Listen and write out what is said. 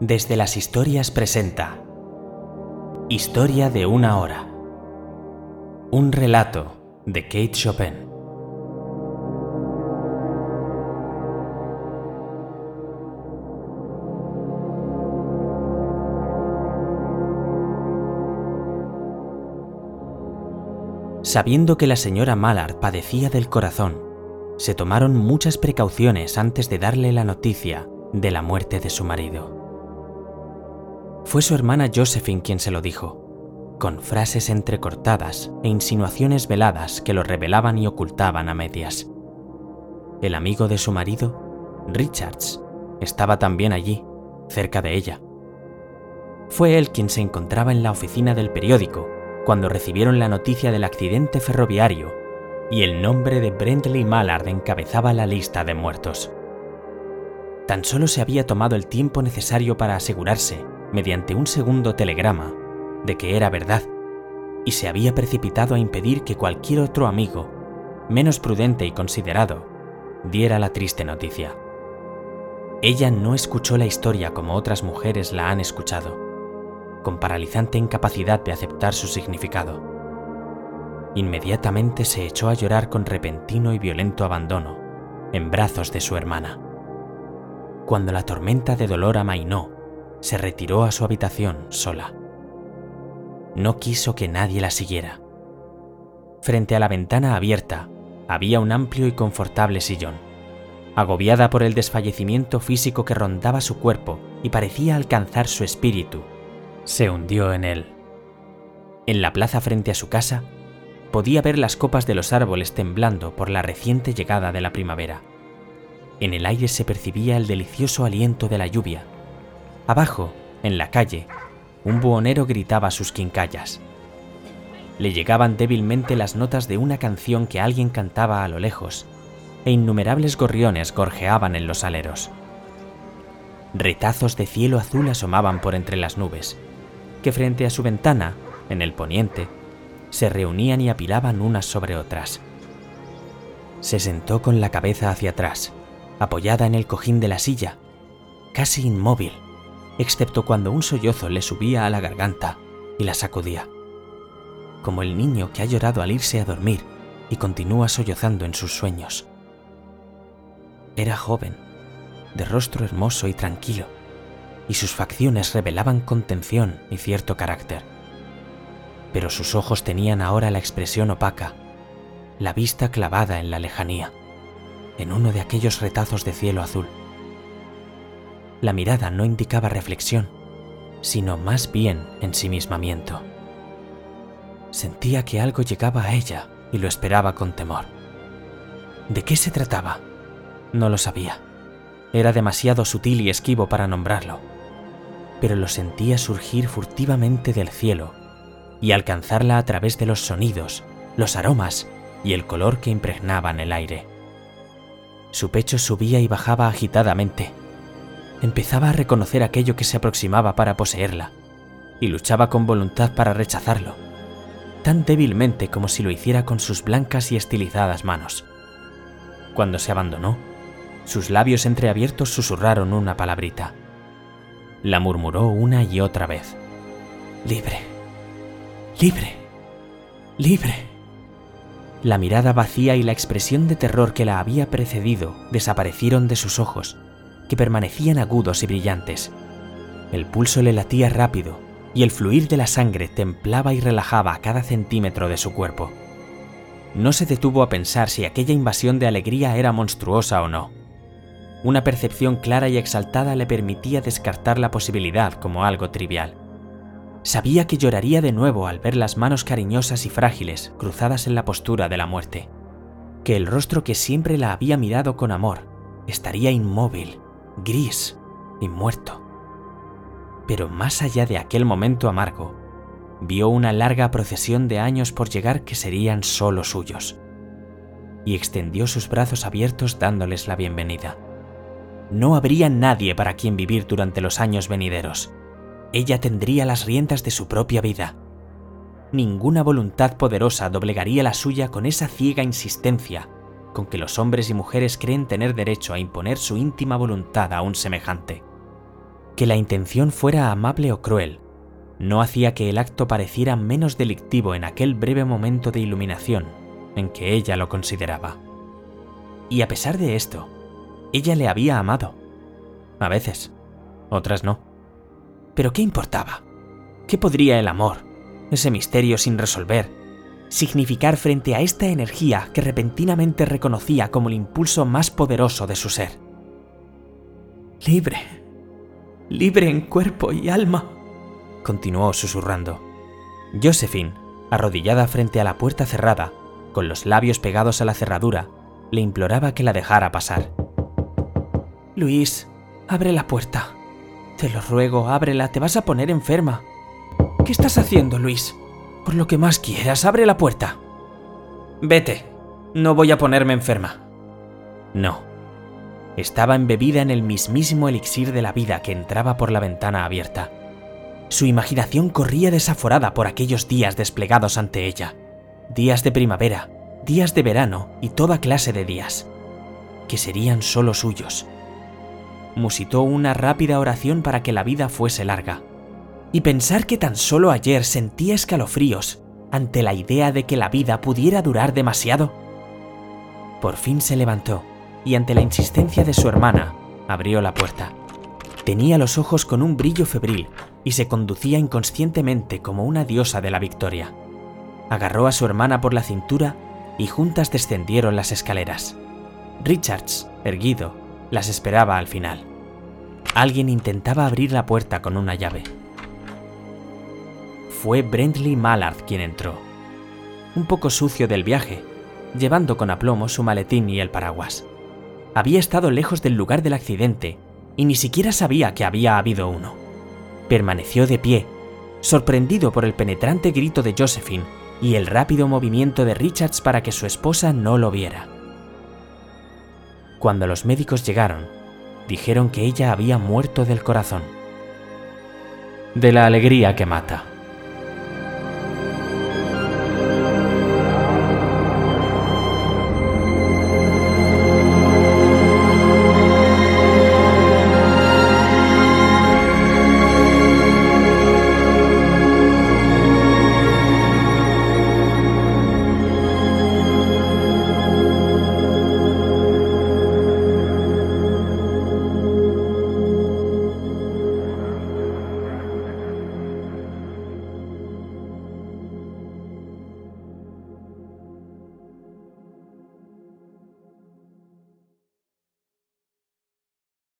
Desde las historias presenta Historia de una hora. Un relato de Kate Chopin. Sabiendo que la señora Mallard padecía del corazón, se tomaron muchas precauciones antes de darle la noticia de la muerte de su marido. Fue su hermana Josephine quien se lo dijo, con frases entrecortadas e insinuaciones veladas que lo revelaban y ocultaban a medias. El amigo de su marido, Richards, estaba también allí, cerca de ella. Fue él quien se encontraba en la oficina del periódico cuando recibieron la noticia del accidente ferroviario y el nombre de Brentley Mallard encabezaba la lista de muertos. Tan solo se había tomado el tiempo necesario para asegurarse mediante un segundo telegrama de que era verdad y se había precipitado a impedir que cualquier otro amigo, menos prudente y considerado, diera la triste noticia. Ella no escuchó la historia como otras mujeres la han escuchado, con paralizante incapacidad de aceptar su significado. Inmediatamente se echó a llorar con repentino y violento abandono, en brazos de su hermana. Cuando la tormenta de dolor amainó se retiró a su habitación sola. No quiso que nadie la siguiera. Frente a la ventana abierta había un amplio y confortable sillón. Agobiada por el desfallecimiento físico que rondaba su cuerpo y parecía alcanzar su espíritu, se hundió en él. En la plaza frente a su casa, podía ver las copas de los árboles temblando por la reciente llegada de la primavera. En el aire se percibía el delicioso aliento de la lluvia Abajo, en la calle, un buhonero gritaba sus quincallas. Le llegaban débilmente las notas de una canción que alguien cantaba a lo lejos, e innumerables gorriones gorjeaban en los aleros. Retazos de cielo azul asomaban por entre las nubes, que frente a su ventana, en el poniente, se reunían y apilaban unas sobre otras. Se sentó con la cabeza hacia atrás, apoyada en el cojín de la silla, casi inmóvil, excepto cuando un sollozo le subía a la garganta y la sacudía, como el niño que ha llorado al irse a dormir y continúa sollozando en sus sueños. Era joven, de rostro hermoso y tranquilo, y sus facciones revelaban contención y cierto carácter. Pero sus ojos tenían ahora la expresión opaca, la vista clavada en la lejanía, en uno de aquellos retazos de cielo azul la mirada no indicaba reflexión, sino más bien ensimismamiento. Sentía que algo llegaba a ella y lo esperaba con temor. ¿De qué se trataba? No lo sabía. Era demasiado sutil y esquivo para nombrarlo. Pero lo sentía surgir furtivamente del cielo y alcanzarla a través de los sonidos, los aromas y el color que impregnaban el aire. Su pecho subía y bajaba agitadamente empezaba a reconocer aquello que se aproximaba para poseerla, y luchaba con voluntad para rechazarlo, tan débilmente como si lo hiciera con sus blancas y estilizadas manos. Cuando se abandonó, sus labios entreabiertos susurraron una palabrita. La murmuró una y otra vez. Libre, libre, libre. La mirada vacía y la expresión de terror que la había precedido desaparecieron de sus ojos que permanecían agudos y brillantes. El pulso le latía rápido y el fluir de la sangre templaba y relajaba cada centímetro de su cuerpo. No se detuvo a pensar si aquella invasión de alegría era monstruosa o no. Una percepción clara y exaltada le permitía descartar la posibilidad como algo trivial. Sabía que lloraría de nuevo al ver las manos cariñosas y frágiles cruzadas en la postura de la muerte, que el rostro que siempre la había mirado con amor estaría inmóvil, gris y muerto. Pero más allá de aquel momento amargo, vio una larga procesión de años por llegar que serían solo suyos, y extendió sus brazos abiertos dándoles la bienvenida. No habría nadie para quien vivir durante los años venideros. Ella tendría las riendas de su propia vida. Ninguna voluntad poderosa doblegaría la suya con esa ciega insistencia con que los hombres y mujeres creen tener derecho a imponer su íntima voluntad a un semejante. Que la intención fuera amable o cruel no hacía que el acto pareciera menos delictivo en aquel breve momento de iluminación en que ella lo consideraba. Y a pesar de esto, ella le había amado. A veces, otras no. Pero ¿qué importaba? ¿Qué podría el amor, ese misterio sin resolver, significar frente a esta energía que repentinamente reconocía como el impulso más poderoso de su ser? Libre, libre en cuerpo y alma, continuó susurrando. Josephine, arrodillada frente a la puerta cerrada, con los labios pegados a la cerradura, le imploraba que la dejara pasar. Luis, abre la puerta. Te lo ruego, ábrela, te vas a poner enferma. ¿Qué estás haciendo, Luis? Por lo que más quieras, abre la puerta. Vete, no voy a ponerme enferma. No. Estaba embebida en el mismísimo elixir de la vida que entraba por la ventana abierta. Su imaginación corría desaforada por aquellos días desplegados ante ella. Días de primavera, días de verano y toda clase de días, que serían solo suyos. Musitó una rápida oración para que la vida fuese larga. Y pensar que tan solo ayer sentía escalofríos ante la idea de que la vida pudiera durar demasiado. Por fin se levantó y ante la insistencia de su hermana, abrió la puerta. Tenía los ojos con un brillo febril y se conducía inconscientemente como una diosa de la victoria. Agarró a su hermana por la cintura y juntas descendieron las escaleras. Richards, erguido, las esperaba al final. Alguien intentaba abrir la puerta con una llave. Fue Brentley Mallard quien entró, un poco sucio del viaje, llevando con aplomo su maletín y el paraguas. Había estado lejos del lugar del accidente y ni siquiera sabía que había habido uno. Permaneció de pie, sorprendido por el penetrante grito de Josephine y el rápido movimiento de Richards para que su esposa no lo viera. Cuando los médicos llegaron, dijeron que ella había muerto del corazón. De la alegría que mata.